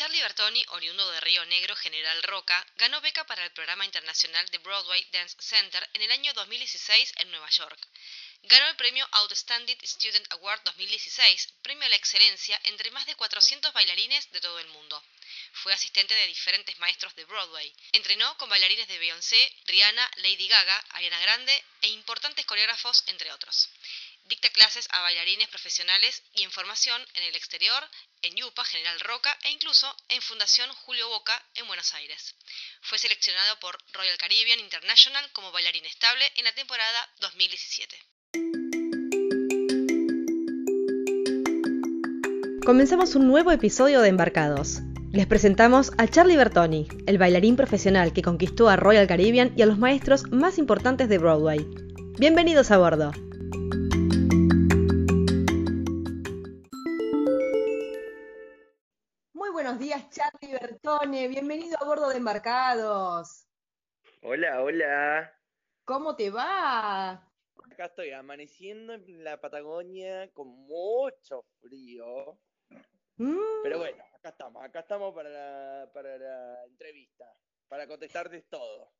Charlie Bertoni, oriundo de Río Negro, General Roca, ganó beca para el programa internacional de Broadway Dance Center en el año 2016 en Nueva York. Ganó el premio Outstanding Student Award 2016, premio a la excelencia entre más de 400 bailarines de todo el mundo. Fue asistente de diferentes maestros de Broadway. Entrenó con bailarines de Beyoncé, Rihanna, Lady Gaga, Ariana Grande e importantes coreógrafos, entre otros. Dicta clases a bailarines profesionales y en formación en el exterior, en Yupa, General Roca e incluso en Fundación Julio Boca en Buenos Aires. Fue seleccionado por Royal Caribbean International como bailarín estable en la temporada 2017. Comenzamos un nuevo episodio de Embarcados. Les presentamos a Charlie Bertoni, el bailarín profesional que conquistó a Royal Caribbean y a los maestros más importantes de Broadway. Bienvenidos a bordo. Buenos días, Charlie Bertone. Bienvenido a bordo de Embarcados. Hola, hola. ¿Cómo te va? Acá estoy amaneciendo en la Patagonia con mucho frío. Mm, Pero bueno, acá estamos, acá estamos para la, para la entrevista, para contestarte todo.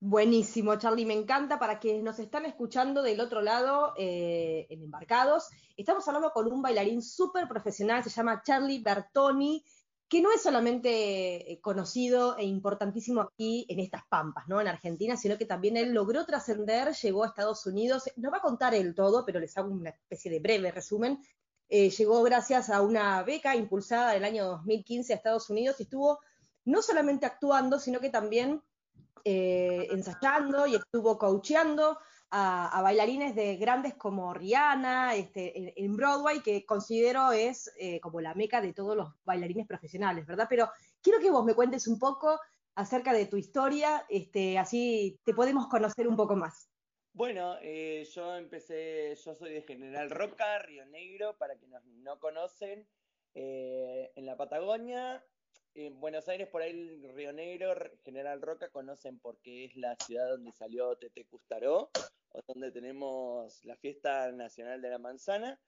Buenísimo, Charlie, me encanta. Para quienes nos están escuchando del otro lado, eh, en Embarcados, estamos hablando con un bailarín súper profesional, se llama Charlie Bertoni, que no es solamente eh, conocido e importantísimo aquí en estas pampas, ¿no? En Argentina, sino que también él logró trascender, llegó a Estados Unidos, no va a contar él todo, pero les hago una especie de breve resumen. Eh, llegó gracias a una beca impulsada en el año 2015 a Estados Unidos y estuvo no solamente actuando, sino que también eh, ensayando y estuvo coacheando a, bailarines de grandes como Rihanna este, en, Broadway, que considero es eh, como la meca de todos los bailarines profesionales, ¿verdad? Pero quiero que vos me cuentes un poco acerca de tu historia, este, así te podemos conocer un poco más. Bueno, eh, yo empecé, yo soy de General Roca, Río Negro, para quienes no conocen, eh, en la Patagonia. En Buenos Aires, por ahí Río Negro, General Roca, conocen porque es la ciudad donde salió Tete Custaró, donde tenemos la fiesta nacional de la manzana.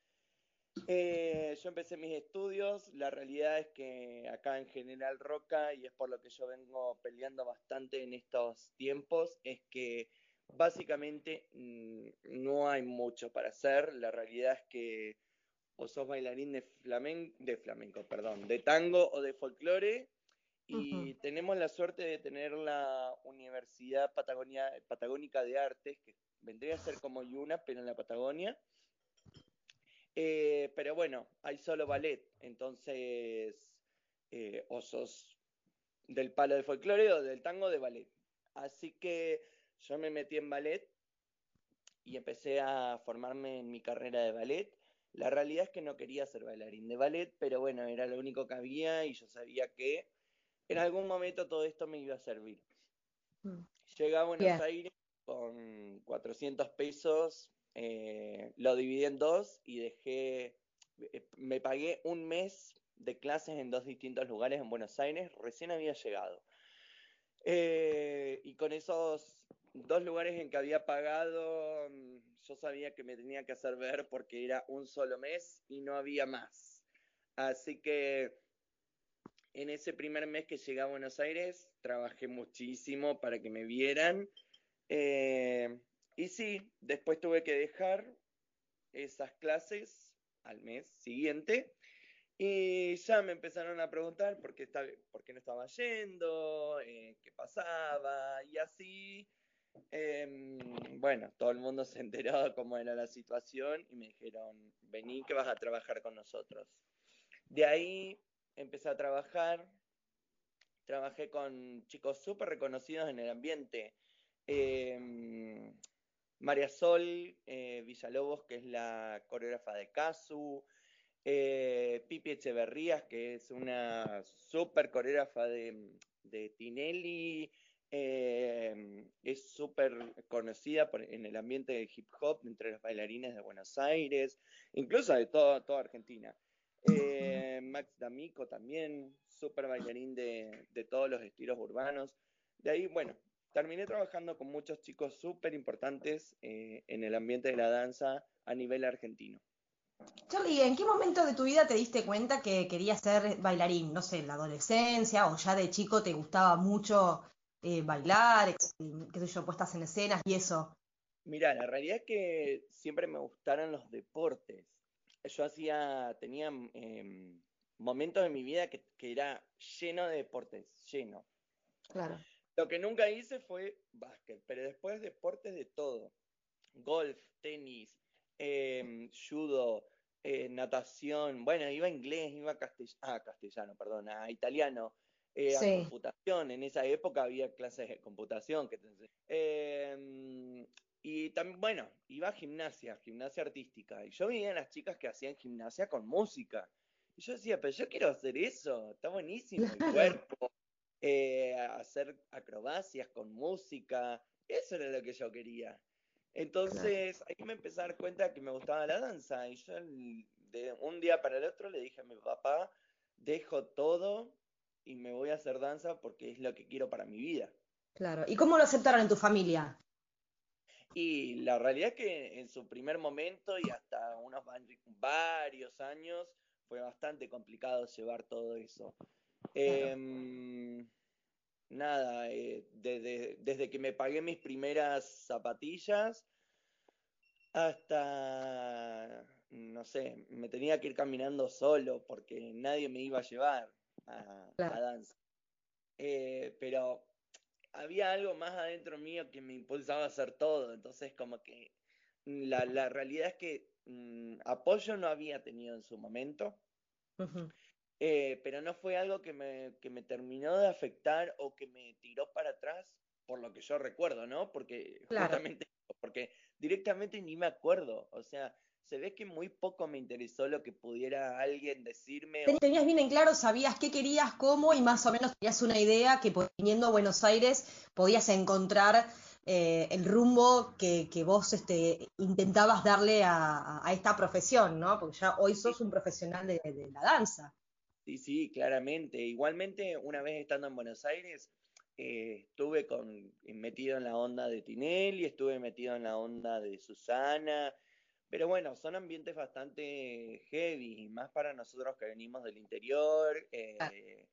Eh, yo empecé mis estudios, la realidad es que acá en General Roca, y es por lo que yo vengo peleando bastante en estos tiempos, es que básicamente mm, no hay mucho para hacer. La realidad es que o sos bailarín de flamenco, de flamenco, perdón, de tango o de folclore, y tenemos la suerte de tener la Universidad Patagonia, Patagónica de Artes, que vendría a ser como Yuna, pero en la Patagonia. Eh, pero bueno, hay solo ballet, entonces eh, o sos del palo de folclore o del tango de ballet. Así que yo me metí en ballet y empecé a formarme en mi carrera de ballet. La realidad es que no quería ser bailarín de ballet, pero bueno, era lo único que había y yo sabía que en algún momento todo esto me iba a servir. Mm. Llegué a Buenos. Aires con 400 pesos, eh, lo dividí en dos y dejé, eh, me pagué un mes de clases en dos distintos lugares en Buenos Aires, recién había llegado. Eh, y con esos dos lugares en que había pagado, mm, yo sabía que me tenía que hacer ver porque era un solo mes y no había más. Así que en ese primer mes que llegué a Buenos Aires, trabajé muchísimo para que me vieran. Eh, y sí, después tuve que dejar esas clases al mes siguiente. Y ya me empezaron a preguntar por qué, no estaba yendo, eh, qué pasaba, y así. em, bueno, todo el mundo se enteró cómo era la situación y me dijeron, vení que vas a trabajar con nosotros. De ahí empecé a trabajar, trabajé con chicos súper reconocidos en el ambiente. Em, María Sol eh, Villalobos, que es la coreógrafa de Casu, eh, Pipi Echeverrías, que es una súper coreógrafa de, de Tinelli, eh, es súper conocida en el ambiente del hip hop entre los bailarines de Buenos Aires, incluso de todo- toda Argentina. Eh, Max D'Amico también, súper bailarín de, de todos los estilos urbanos. De ahí, bueno, terminé trabajando con muchos chicos súper importantes eh, en el ambiente de la danza a nivel argentino. Charlie, ¿en qué momento de tu vida te diste cuenta que querías ser bailarín? No sé, en la adolescencia o ya de chico te gustaba mucho eh, bailar, qué sé yo, puestas en escenas y eso. Mira, la realidad es que siempre me gustaron los deportes. Yo hacía, tenía em, momentos en mi vida que, era lleno de deportes, lleno. Claro. Lo que nunca hice fue básquet, pero después deportes de todo. Golf, tenis, em, judo, eh, natación, bueno, iba a inglés, iba a castellano, ah, castellano, perdón, a italiano, eh, a computación. En esa época había clases de computación. Que eh, y también, bueno, iba a gimnasia, gimnasia artística. Y yo veía a las chicas que hacían gimnasia con música. Y yo decía, pero yo quiero hacer eso, está buenísimo el cuerpo, eh, hacer acrobacias con música, eso era lo que yo quería. Entonces ahí me empecé a dar cuenta que me gustaba la danza y yo de un día para el otro le dije a mi papá, dejo todo y me voy a hacer danza porque es lo que quiero para mi vida. Claro. ¿Y cómo lo aceptaron en tu familia? Y la realidad es que en su primer momento y hasta unos varios años fue bastante complicado llevar todo eso. Em, nada, eh, desde, desde que me pagué mis primeras zapatillas hasta, no sé, me tenía que ir caminando solo porque nadie me iba a llevar a, danza. Eh, pero había algo más adentro mío que me impulsaba a hacer todo, entonces como que la, la realidad es que mm, apoyo no había tenido en su momento, eh, pero no fue algo que me, que me terminó de afectar o que me tiró para atrás, por lo que yo recuerdo, ¿no? Porque justamente, porque directamente ni me acuerdo, o sea, se ve que muy poco me interesó lo que pudiera alguien decirme. Tenías bien en claro, sabías qué querías, cómo y más o menos tenías una idea que viniendo a Buenos Aires podías encontrar eh, el rumbo que, vos este, intentabas darle a, esta profesión, ¿no? Porque ya hoy sos un profesional de, la danza. Sí, sí, claramente. Igualmente, una vez estando en Buenos Aires, eh, estuve con, metido en la onda de Tinelli, estuve metido en la onda de Susana, pero bueno, son ambientes bastante heavy, más para nosotros que venimos del interior, ah. eh,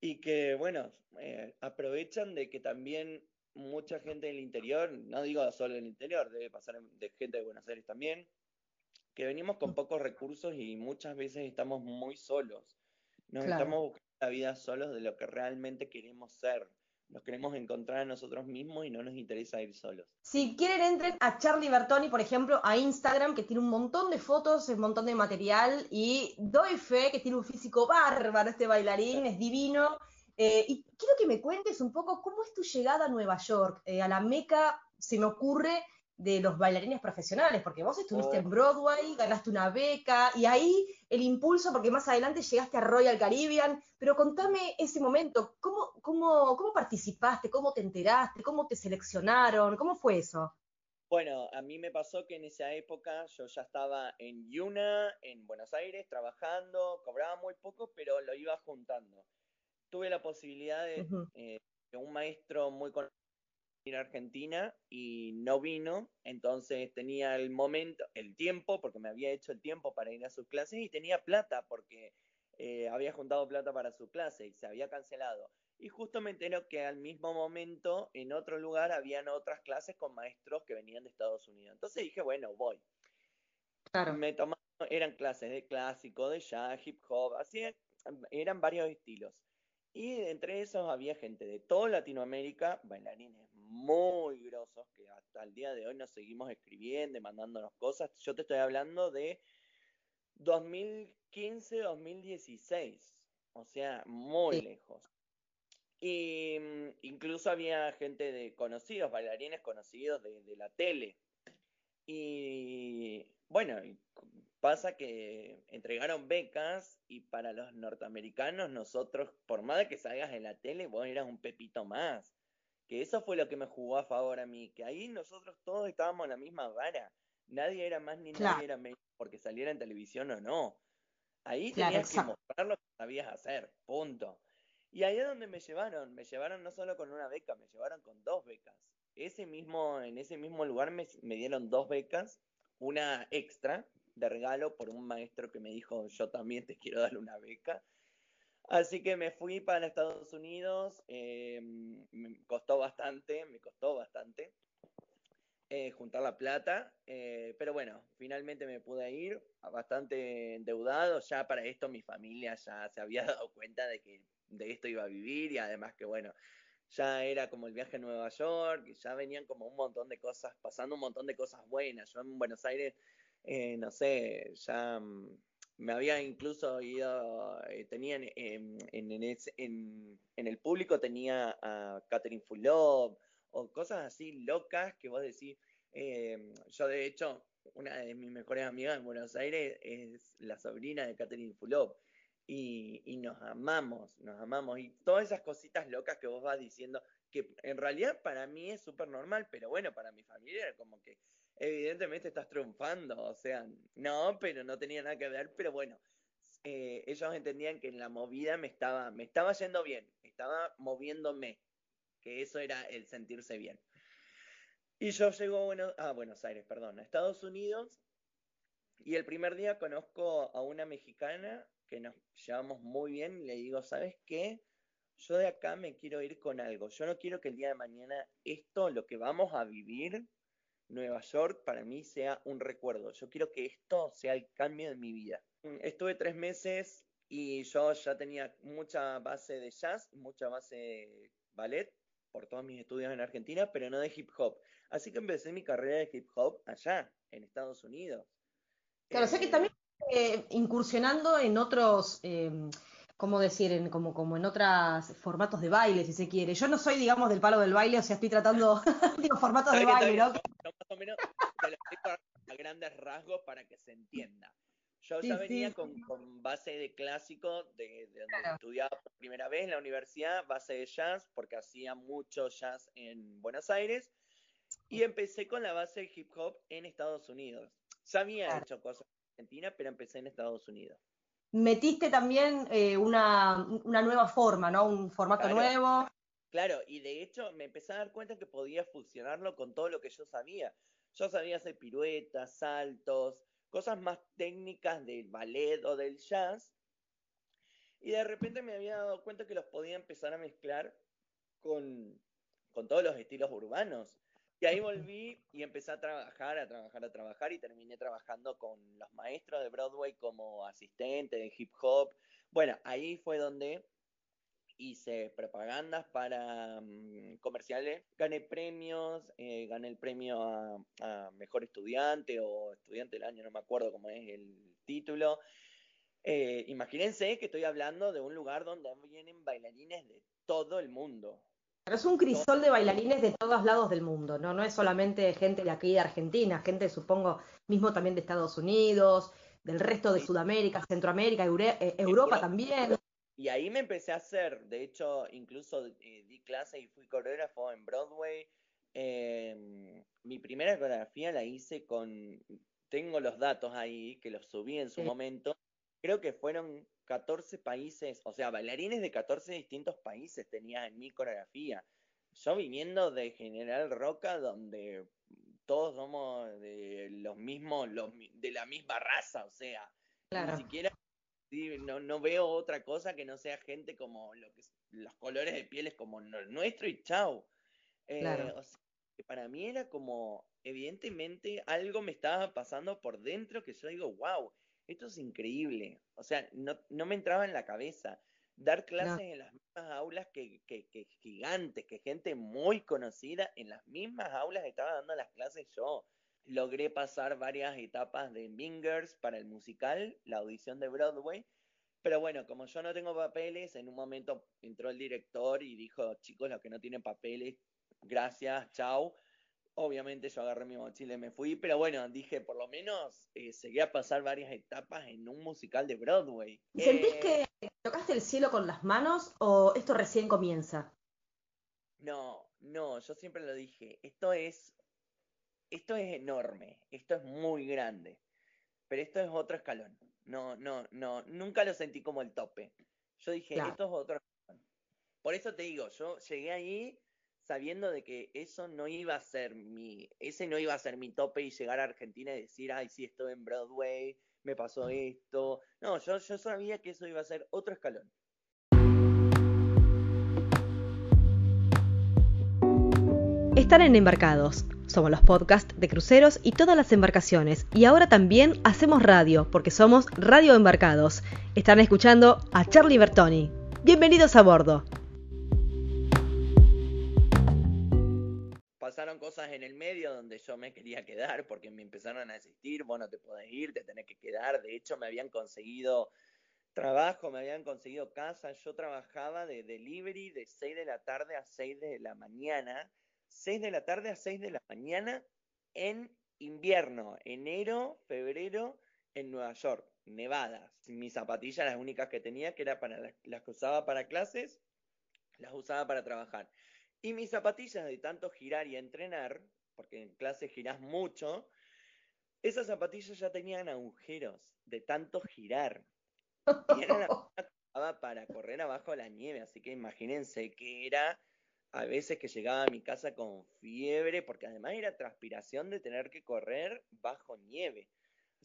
y que, bueno, eh, aprovechan de que también mucha gente del interior, no digo solo del interior, debe pasar de gente de Buenos Aires también, que venimos con pocos recursos y muchas veces estamos muy solos. Nos estamos buscando la vida solos de lo que realmente queremos ser nos queremos encontrar a nosotros mismos y no nos interesa ir solos. Si quieren, entren a Charlie Bertoni, por ejemplo, a Instagram, que tiene un montón de fotos, un montón de material, y doy fe que tiene un físico bárbaro este bailarín, es divino. Eh, y quiero que me cuentes un poco cómo es tu llegada a Nueva York, eh, a la meca, se me ocurre, de los bailarines profesionales, porque vos estuviste en. Broadway, ganaste una beca y ahí el impulso, porque más adelante llegaste a Royal Caribbean, pero contame ese momento, ¿cómo, cómo, cómo participaste? ¿Cómo te enteraste? ¿Cómo te seleccionaron? ¿Cómo fue eso? Bueno, a mí me pasó que en esa época yo ya estaba en Yuna, en Buenos Aires, trabajando, cobraba muy poco, pero lo iba juntando. Tuve la posibilidad de, eh, de un maestro muy conocido a Argentina y no vino, entonces tenía el momento, el tiempo, porque me había hecho el tiempo para ir a sus clases y tenía plata porque eh, había juntado plata para su clase y se había cancelado. Y justo me entero que al mismo momento en otro lugar habían otras clases con maestros que venían de Estados Unidos. Entonces dije, bueno, voy. Claro. Me tomaron, eran clases de clásico, de jazz, hip hop, así eran varios estilos. Y entre esos había gente de toda Latinoamérica, bailarines muy grosos que hasta el día de hoy nos seguimos escribiendo mandándonos cosas. Yo te estoy hablando de 2015-2016, o sea, muy lejos. Y mm, incluso había gente de conocidos, bailarines conocidos de, de la tele. Y bueno, pasa que entregaron becas y para los norteamericanos nosotros, por más que salgas en la tele, vos eras un pepito más que eso fue lo que me jugó a favor a mí, que ahí nosotros todos estábamos en la misma vara, nadie era más ni nadie era menos porque saliera en televisión o no. Ahí tenías que mostrar lo que sabías hacer, punto. Y ahí es donde me llevaron, me llevaron no solo con una beca, me llevaron con dos becas. Ese mismo, en ese mismo lugar me, me dieron dos becas, una extra, de regalo por un maestro que me dijo, yo también te quiero dar una beca. Así que me fui para Estados Unidos, eh, me costó bastante, me costó bastante eh, juntar la plata, eh, pero bueno, finalmente me pude ir, bastante endeudado, ya para esto mi familia ya se había dado cuenta de que de esto iba a vivir y además que bueno, ya era como el viaje a Nueva York, ya venían como un montón de cosas, pasando un montón de cosas buenas. Yo en Buenos Aires, no sé, ya mm, me había incluso ido, eh, tenía en, en, el público tenía a Catherine Fulop o cosas así locas que vos decís, eh, yo de hecho, una de mis mejores amigas en Buenos Aires es la sobrina de Catherine Fulop y, y nos amamos, nos amamos y todas esas cositas locas que vos vas diciendo, que en realidad para mí es súper normal, pero bueno, para mi familia era como que evidentemente estás triunfando, o sea, no, pero no tenía nada que ver, pero bueno, eh, ellos entendían que en la movida me estaba, me estaba yendo bien, estaba moviéndome, que eso era el sentirse bien. Y yo llego a Buenos Aires, perdón, a Estados Unidos, y el primer día conozco a una mexicana que nos llevamos muy bien, y le digo, ¿sabes qué? Yo de acá me quiero ir con algo. Yo no quiero que el día de mañana esto, lo que vamos a vivir, Nueva York para mí sea un recuerdo. Yo quiero que esto sea el cambio de mi vida. Mm, estuve tres meses y yo ya tenía mucha base de jazz, mucha base de ballet por todos mis estudios en Argentina, pero no de hip hop. Así que empecé mi carrera de hip hop allá, en Estados Unidos. Claro, o sea que eh, también eh, incursionando en otros, em, ¿cómo decir? En, como, como en otros formatos de baile, si se quiere. Yo no soy, digamos, del palo del baile, o sea, estoy tratando, digo, formatos de baile, ¿no? Más o menos te lo a grandes rasgos para que se entienda. Yo ya venía con, base de clásico, de, donde estudiaba por primera vez en la universidad, base de jazz, porque hacía mucho jazz en Buenos Aires, y empecé con la base de hip hop en Estados Unidos. Ya había hecho cosas en Argentina, pero empecé en Estados Unidos metiste también eh, una, nueva forma, ¿no? Un formato nuevo. Claro, y de hecho me empecé a dar cuenta que podía fusionarlo con todo lo que yo sabía. Yo sabía hacer piruetas, saltos, cosas más técnicas del ballet o del jazz. Y de repente me había dado cuenta que los podía empezar a mezclar con, con todos los estilos urbanos. Y ahí volví y empecé a trabajar, a trabajar, a trabajar y terminé trabajando con los maestros de Broadway como asistente de hip hop. Bueno, ahí fue donde hice propagandas para mm, comerciales, gané premios, eh, gané el premio a, Mejor Estudiante o Estudiante del Año, no me acuerdo cómo es el título. Eh, imagínense que estoy hablando de un lugar donde vienen bailarines de todo el mundo, pero es un crisol de bailarines de todos lados del mundo, ¿no? No es solamente gente de aquí de Argentina, gente, supongo, mismo también de Estados Unidos, del resto de Sudamérica, Centroamérica, eh, Europa también. Y ahí me empecé a hacer, de hecho, incluso eh, di clase y fui coreógrafo en Broadway. Em, mi primera coreografía la hice con, tengo los datos ahí, que los subí en su momento, creo que fueron 14 países, o sea, bailarines de 14 distintos países tenía en mi coreografía. Yo viniendo de General Roca, donde todos somos de los mismos, de la misma raza, o sea, ni siquiera no, no veo otra cosa que no sea gente como lo que los colores de pieles como nuestro y chao. Eh, o sea, para mí era como, evidentemente, algo me estaba pasando por dentro que yo digo, wow, esto es increíble. O sea, no, no me entraba en la cabeza. Dar clases en las mismas aulas que, que, que, gigantes, que gente muy conocida, en las mismas aulas estaba dando las clases yo. Logré pasar varias etapas de Mingers para el musical, la audición de Broadway. Pero bueno, como yo no tengo papeles, en un momento entró el director y dijo, chicos, los que no tienen papeles, gracias, chao Obviamente yo agarré mi mochila y me fui, pero bueno, dije, por lo menos eh, seguí a pasar varias etapas en un musical de Broadway. ¿Sentís eh, que tocaste el cielo con las manos o esto recién comienza? No, no, yo siempre lo dije, esto es, esto es enorme, esto es muy grande, pero esto es otro escalón. No, no, no, nunca lo sentí como el tope. Yo dije, esto es otro escalón. Por eso te digo, yo llegué ahí sabiendo de que eso no iba a ser mi, ese no iba a ser mi tope y llegar a Argentina y decir, ay, sí, estoy en Broadway, me pasó esto. No, yo, yo sabía que eso iba a ser otro escalón. Están en Embarcados. Somos los podcasts de cruceros y todas las embarcaciones. Y ahora también hacemos radio, porque somos Radio Embarcados. Están escuchando a Charlie Bertoni. Bienvenidos a bordo. Pasaron cosas en el medio donde yo me quería quedar porque me empezaron a asistir, bueno, te puedes ir, te tenés que quedar. De hecho, me habían conseguido trabajo, me habían conseguido casa. Yo trabajaba de delivery de 6 de la tarde a 6 de la mañana 6 de la tarde a 6 de la mañana en invierno, enero, febrero, en Nueva York, nevadas. Mis zapatillas, las únicas que tenía, que eran para las, que usaba para clases, las usaba para trabajar. Y mis zapatillas de tanto girar y entrenar, porque en clase girás mucho, esas zapatillas ya tenían agujeros de tanto girar. Y eran las para correr abajo de la nieve, así que imagínense que era a veces que llegaba a mi casa con fiebre, porque además era transpiración de tener que correr bajo nieve.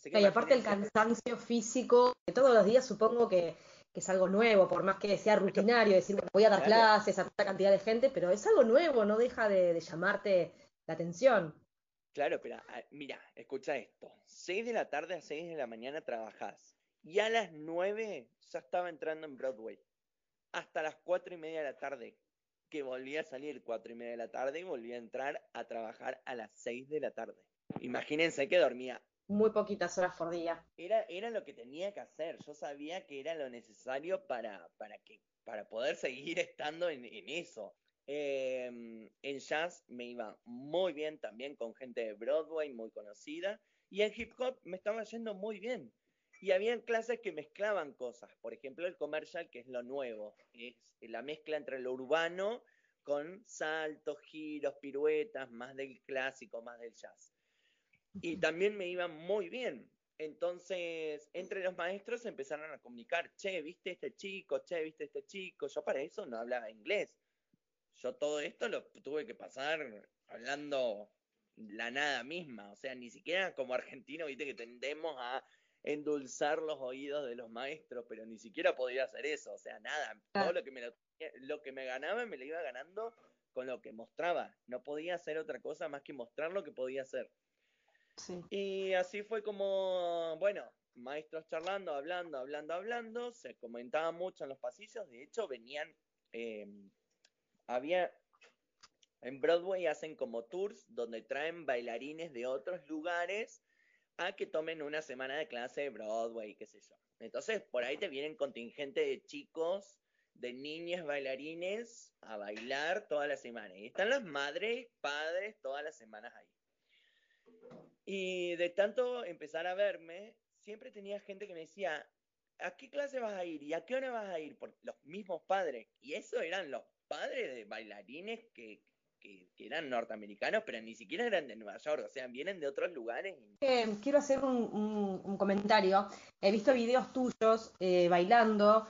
y aparte el cansancio físico, de todos los días supongo que, es algo nuevo, por más que sea rutinario, decir, voy a dar clases a tanta cantidad de gente, pero es algo nuevo, no deja de, llamarte la atención. Claro, pero ah, mira, escucha esto. 6 de la tarde a 6 de la mañana trabajás y a las 9 ya estaba entrando en Broadway. Hasta las 4 y media de la tarde que volvía a salir cuatro y media de la tarde y volvía a entrar a trabajar a las seis de la tarde. Imagínense que dormía. Muy poquitas horas por día. Era, era lo que tenía que hacer. Yo sabía que era lo necesario para, para, que, para poder seguir estando en, eso. Em, en jazz me iba muy bien también con gente de Broadway muy conocida. Y en hip hop me estaba yendo muy bien. Y había clases que mezclaban cosas. Por ejemplo, el comercial, que es lo nuevo. Es la mezcla entre lo urbano con saltos, giros, piruetas, más del clásico, más del jazz. Y también me iba muy bien. Entonces, entre los maestros empezaron a comunicar, che, viste este chico, che, viste este chico. Yo para eso no hablaba inglés. Yo todo esto lo tuve que pasar hablando la nada misma. O sea, ni siquiera como argentino, viste que tendemos a endulzar los oídos de los maestros, pero ni siquiera podía hacer eso, o sea, nada, todo lo que me lo, que me ganaba me lo iba ganando con lo que mostraba, no podía hacer otra cosa más que mostrar lo que podía hacer. Y así fue como, bueno, maestros charlando, hablando, hablando, hablando, se comentaba mucho en los pasillos, de hecho venían, em, había, en Broadway hacen como tours donde traen bailarines de otros lugares a que tomen una semana de clase de Broadway, qué sé yo. Entonces, por ahí te vienen contingente de chicos, de niñas bailarines a bailar toda la semana. Y están las madres, padres, todas las semanas ahí. Y de tanto empezar a verme, siempre tenía gente que me decía, ¿a qué clase vas a ir? ¿Y a qué hora vas a ir? Por los mismos padres. Y eso eran los padres de bailarines que, que, eran norteamericanos, pero ni siquiera eran de Nueva York, o sea, vienen de otros lugares. Eh, quiero hacer un, comentario. He visto videos tuyos eh, bailando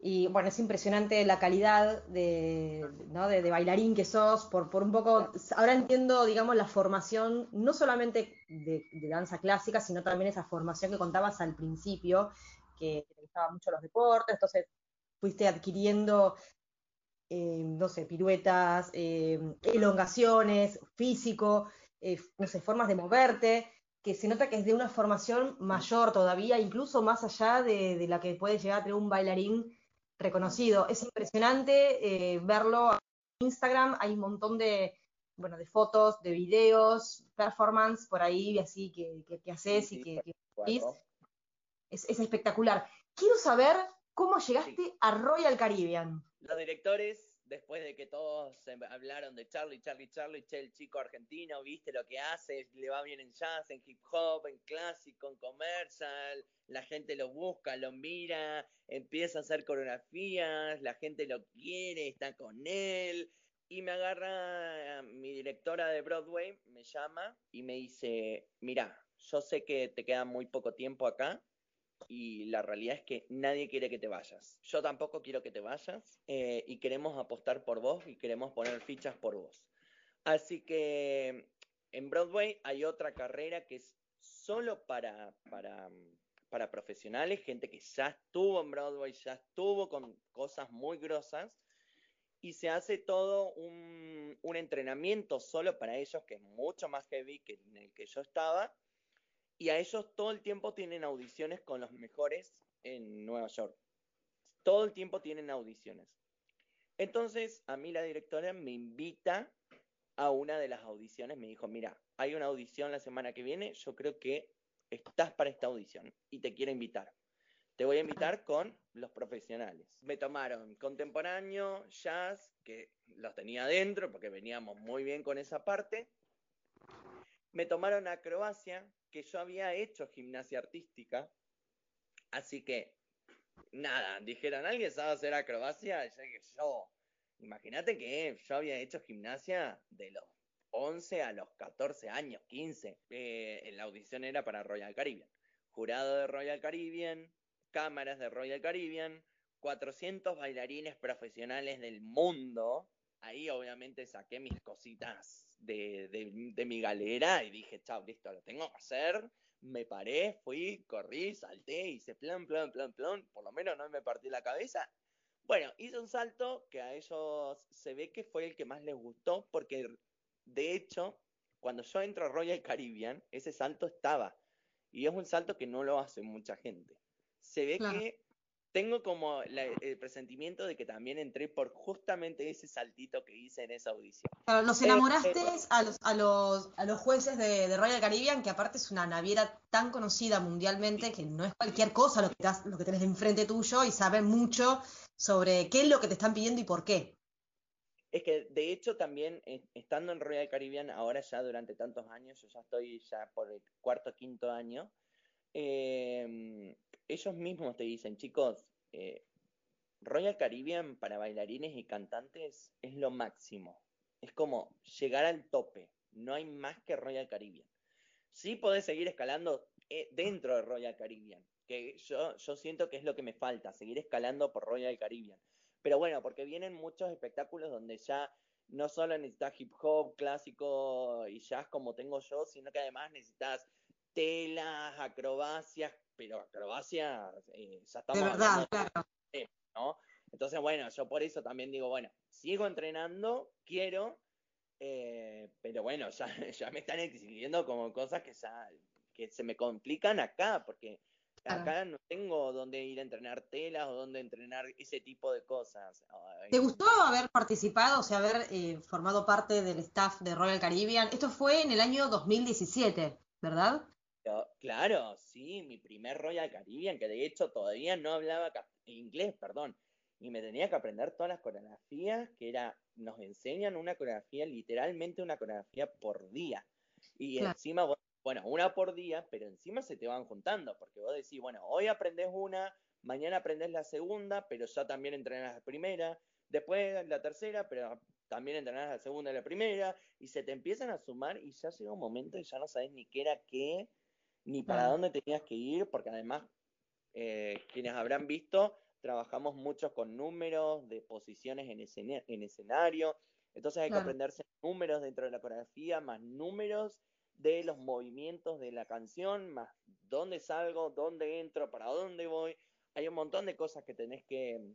y bueno, es impresionante la calidad de, de, bailarín que sos, por, por un poco, ahora entiendo, digamos, la formación, no solamente de, danza clásica, sino también esa formación que contabas al principio, que te gustaban mucho los deportes, entonces fuiste adquiriendo eh, no sé, piruetas, eh, elongaciones, físico, eh, no sé, formas de moverte, que se nota que es de una formación mayor todavía, incluso más allá de, la que puede llegar a tener un bailarín reconocido. Es impresionante verlo en Instagram, hay un montón de, bueno, de fotos, de videos, performance por ahí, así que, que, haces y que, es, es espectacular. Quiero saber cómo llegaste a Royal Caribbean los directores, después de que todos hablaron de Charlie, Charlie, Charlie, che, el chico argentino, viste lo que hace, le va bien en jazz, en hip hop, en clásico, en comercial, la gente lo busca, lo mira, empieza a hacer coreografías, la gente lo quiere, está con él. Y me agarra mi directora de Broadway, me llama y me dice, mira, yo sé que te queda muy poco tiempo acá, y la realidad es que nadie quiere que te vayas. Yo tampoco quiero que te vayas eh, y queremos apostar por vos y queremos poner fichas por vos. Así que en Broadway hay otra carrera que es solo para, para, para profesionales, gente que ya estuvo en Broadway, ya estuvo con cosas muy grosas y se hace todo un, un, entrenamiento solo para ellos que es mucho más heavy que en el que yo estaba y a ellos todo el tiempo tienen audiciones con los mejores en Nueva York. Todo el tiempo tienen audiciones. Entonces a mí la directora me invita a una de las audiciones, me dijo, mira, hay una audición la semana que viene, yo creo que estás para esta audición y te quiero invitar. Te voy a invitar con los profesionales. Me tomaron contemporáneo, jazz, que los tenía adentro porque veníamos muy bien con esa parte. Me tomaron acrobacia, que yo había hecho gimnasia artística. Así que, nada, dijeron, ¿alguien sabe hacer acrobacia? Y yo dije, yo. Imagínate que yo había hecho gimnasia de los 11 a los 14 años, 15. Eh, la audición era para Royal Caribbean. Jurado de Royal Caribbean, cámaras de Royal Caribbean, 400 bailarines profesionales del mundo. Ahí obviamente saqué mis cositas de, de, mi galera y dije, chao, listo, lo tengo que hacer. Me paré, fui, corrí, salté, hice plan, plan, plan, plan. Por lo menos no me partí la cabeza. Bueno, hice un salto que a ellos se ve que fue el que más les gustó porque de hecho, cuando yo entro a Royal Caribbean, ese salto estaba. Y es un salto que no lo hace mucha gente. Se ve que tengo como el presentimiento de que también entré por justamente ese saltito que hice en esa audición. Claro, los enamoraste a, los, a, los, a los jueces de, Royal Caribbean, que aparte es una naviera tan conocida mundialmente que no es cualquier cosa lo que, lo que tenés de enfrente tuyo y saben mucho sobre qué es lo que te están pidiendo y por qué. Es que de hecho también eh, estando en Royal Caribbean ahora ya durante tantos años, yo ya estoy ya por el cuarto quinto año, em, ellos mismos te dicen, chicos, eh, Royal Caribbean para bailarines y cantantes es lo máximo. Es como llegar al tope. No hay más que Royal Caribbean. Sí podés seguir escalando eh, dentro de Royal Caribbean, que yo, yo siento que es lo que me falta, seguir escalando por Royal Caribbean. Pero bueno, porque vienen muchos espectáculos donde ya no solo necesitas hip hop clásico y jazz como tengo yo, sino que además necesitas telas, acrobacias, pero acrobacias, eh, ya estamos de verdad, claro. ¿no? Entonces, bueno, yo por eso también digo, bueno, sigo entrenando, quiero, eh, pero bueno, ya, ya me están exigiendo como cosas que, ya, que se me complican acá, porque Acá no tengo dónde ir a entrenar telas o dónde entrenar ese tipo de cosas. ¿Te gustó haber participado, o sea, haber eh, formado parte del staff de Royal Caribbean? Esto fue en el año 2017, ¿verdad? Claro, sí, mi primer Royal Caribbean, que de hecho todavía no hablaba inglés, perdón, y me tenía que aprender todas las coreografías, que era, nos enseñan una coreografía, literalmente una coreografía por día. Y encima bueno, una por día, pero encima se te van juntando, porque vos decís, bueno, hoy aprendes una, mañana aprendes la segunda, pero ya también entrenas la primera, después la tercera, pero también entrenás la segunda y la primera, y se te empiezan a sumar y ya llega un momento y ya no sabes ni qué era qué, ni para dónde tenías que ir, porque además, eh, quienes habrán visto, trabajamos mucho con números de posiciones en, en escenario, entonces hay que aprenderse números dentro de la coreografía, más números de los movimientos de la canción, más dónde salgo, dónde entro, para dónde voy. Hay un montón de cosas que tenés que,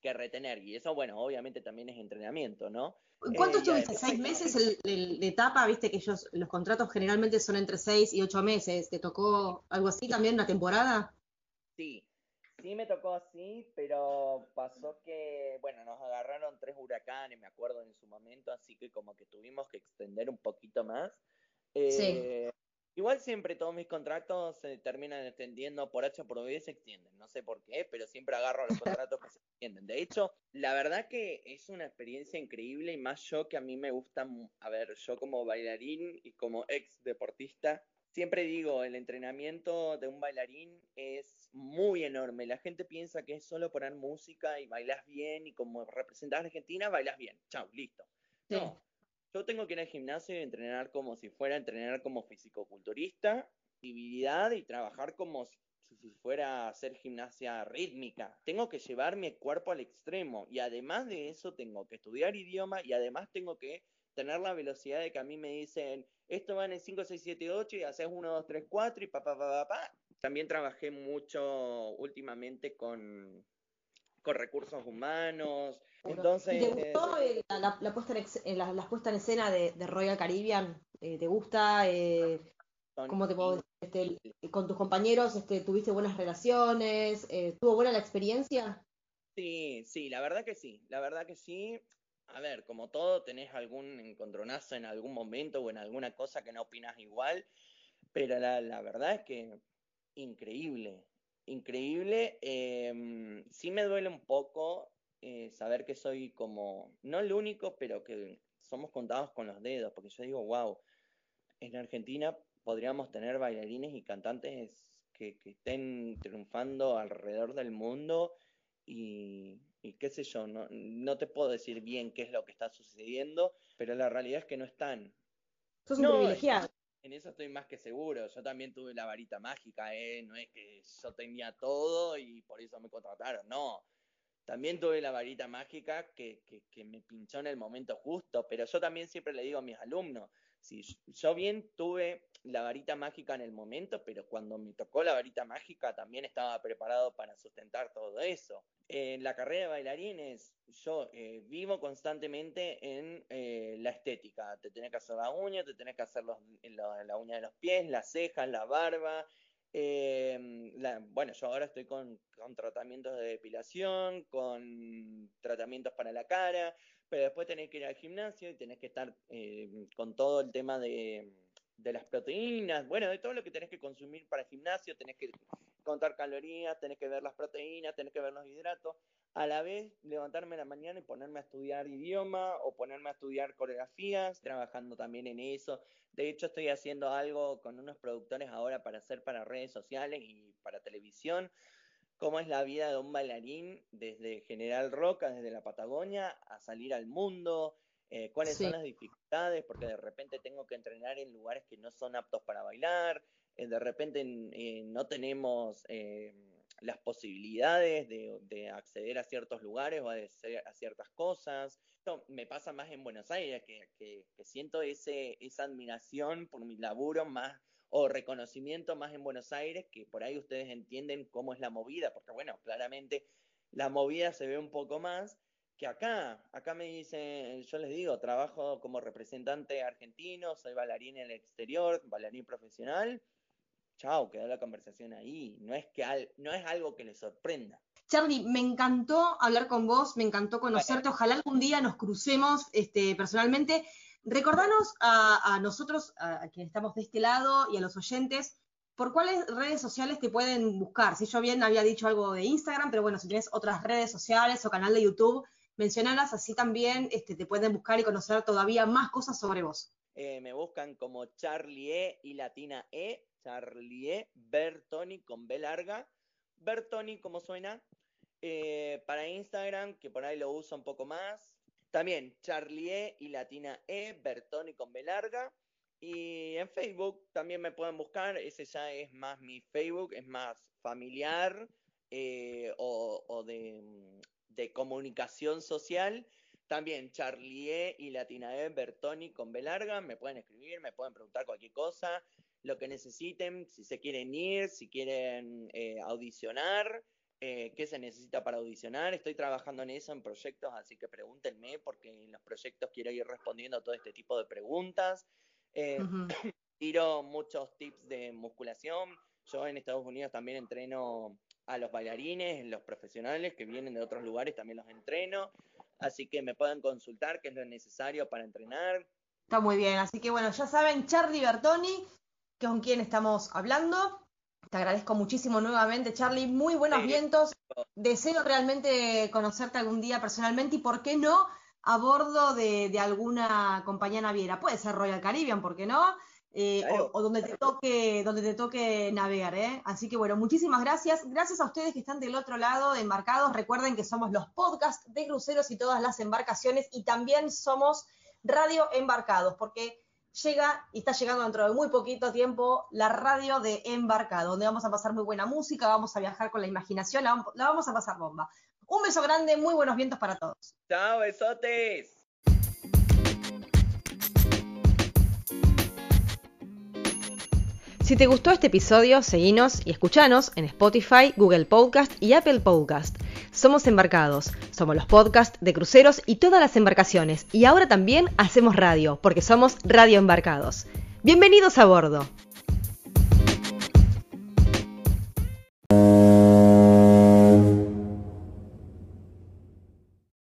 que retener. Y eso, bueno, obviamente también es entrenamiento, ¿no? ¿Cuánto eh, estuviste? ¿Seis meses el, de etapa? Viste que ellos, los contratos generalmente son entre seis y ocho meses. ¿Te tocó algo así también, una temporada? Sí, sí me tocó así, pero pasó que, bueno, nos agarraron tres huracanes, me acuerdo en su momento, así que como que tuvimos que extender un poquito más. Eh, igual siempre todos mis contratos se terminan extendiendo por H por B se extienden, no sé por qué, pero siempre agarro los contratos que se extienden. De hecho, la verdad que es una experiencia increíble y más yo que a mí me gusta, a ver, yo como bailarín y como ex deportista, siempre digo, el entrenamiento de un bailarín es muy enorme. La gente piensa que es solo poner música y bailas bien y como representas a Argentina, bailas bien. Chau, listo. No, yo tengo que ir al gimnasio y entrenar como si fuera entrenar como fisicoculturista, actividad y trabajar como si fuera a hacer gimnasia rítmica. Tengo que llevar mi cuerpo al extremo y además de eso tengo que estudiar idioma y además tengo que tener la velocidad de que a mí me dicen, esto va en el 5, 6, 7, 8 y haces 1, 2, 3, 4 y pa, pa, pa, pa, pa. También trabajé mucho últimamente con, con recursos humanos. Entonces, ¿Te gustó eh, la, la, puesta en, la, la, puesta en escena de, de Royal Caribbean? Eh, ¿Te gusta? Eh, ¿Cómo te puedo decir? Este, ¿Con tus compañeros este, tuviste buenas relaciones? ¿Tuvo buena la experiencia? Sí, sí, la verdad que sí. La verdad que sí a ver, como todo, tenés algún encontronazo en algún momento o en alguna cosa que no opinas igual, pero la, la verdad es que increíble, increíble. Eh, sí me duele un poco eh, saber que soy como, no el único, pero que somos contados con los dedos, porque yo digo, wow, en Argentina podríamos tener bailarines y cantantes que, que estén triunfando alrededor del mundo y, y qué sé yo, no, no te puedo decir bien qué es lo que está sucediendo, pero la realidad es que no están. Sos un privilegiado. En eso estoy más que seguro. Yo también tuve la varita mágica, ¿eh? No es que yo tenía todo y por eso me contrataron, no. También tuve la varita mágica que, que, que me pinchó en el momento justo, pero yo también siempre le digo a mis alumnos, si yo bien tuve la varita mágica en el momento, pero cuando me tocó la varita mágica también estaba preparado para sustentar todo eso. En la carrera de bailarines, yo eh, vivo constantemente en eh, la estética. Te tenés que hacer la uña, te tenés que hacer los, la, la, uña de los pies, las cejas, la barba. Eh, bueno, yo ahora estoy con, con tratamientos de depilación, con tratamientos para la cara pero después tenés que ir al gimnasio y tenés que estar eh, con todo el tema de, de, las proteínas, bueno, de todo lo que tenés que consumir para el gimnasio, tenés que contar calorías, tenés que ver las proteínas, tenés que ver los hidratos, a la vez levantarme la mañana y ponerme a estudiar idioma o ponerme a estudiar coreografías, trabajando también en eso. De hecho, estoy haciendo algo con unos productores ahora para hacer para redes sociales y para televisión, cómo es la vida de un bailarín desde General Roca, desde la Patagonia, a salir al mundo, eh, cuáles sí. son las dificultades, porque de repente tengo que entrenar en lugares que no son aptos para bailar, eh, de repente eh, no tenemos las posibilidades de, de, acceder a ciertos lugares o a, ciertas cosas. Esto me pasa más en Buenos Aires, que, siento esa admiración por mi laburo más o reconocimiento más en Buenos Aires, que por ahí ustedes entienden cómo es la movida, porque bueno, claramente la movida se ve un poco más que acá. Acá me dicen, yo les digo, trabajo como representante argentino, soy bailarín en el exterior, bailarín profesional. Chao, quedó la conversación ahí. No es, que al, no es algo que les sorprenda. Charlie, me encantó hablar con vos, me encantó conocerte. Ojalá algún día nos crucemos este, personalmente. Recordanos a, a nosotros, a, a, quienes estamos de este lado y a los oyentes, por cuáles redes sociales te pueden buscar. Si yo bien había dicho algo de Instagram, pero bueno, si tienes otras redes sociales o canal de YouTube, mencionalas, así también este, te pueden buscar y conocer todavía más cosas sobre vos. Eh, me buscan como Charlie E y Latina E, Charlie Bertoni con B larga, Bertoni como suena, eh, para Instagram, que por ahí lo uso un poco más, también Charlie y Latina E, Bertoni con B larga. Y en Facebook también me pueden buscar, ese ya es más mi Facebook, es más familiar eh, o, de, de, comunicación social. También Charlie y Latina E, Bertoni con B larga, me pueden escribir, me pueden preguntar cualquier cosa, lo que necesiten, si se quieren ir, si quieren eh, audicionar eh, qué se necesita para audicionar. Estoy trabajando en eso, en proyectos, así que pregúntenme, porque en los proyectos quiero ir respondiendo a todo este tipo de preguntas. Eh, uh -huh. Tiro muchos tips de musculación. Yo en Estados Unidos también entreno a los bailarines, los profesionales que vienen de otros lugares, también los entreno. Así que me pueden consultar qué es lo necesario para entrenar. Está muy bien, así que bueno, ya saben, Charlie Bertoni, con quien estamos hablando. Te agradezco muchísimo nuevamente, Charlie. Muy buenos sí. vientos. Deseo realmente conocerte algún día personalmente y, ¿por qué no?, a bordo de, de alguna compañía naviera. Puede ser Royal Caribbean, ¿por qué no? Eh, claro. o, o, donde te toque donde te toque navegar, ¿eh? Así que bueno, muchísimas gracias. Gracias a ustedes que están del otro lado de embarcados. Recuerden que somos los podcasts de cruceros y todas las embarcaciones y también somos radio embarcados, porque llega y está llegando dentro de muy poquito tiempo la radio de Embarcado, donde vamos a pasar muy buena música, vamos a viajar con la imaginación, la, vamos a pasar bomba. Un beso grande, muy buenos vientos para todos. Chao, besotes. Si te gustó este episodio, seguinos y escuchanos en Spotify, Google Podcast y Apple Podcast. Somos embarcados, somos los podcasts de cruceros y todas las embarcaciones. Y ahora también hacemos radio, porque somos Radio Embarcados. Bienvenidos a bordo.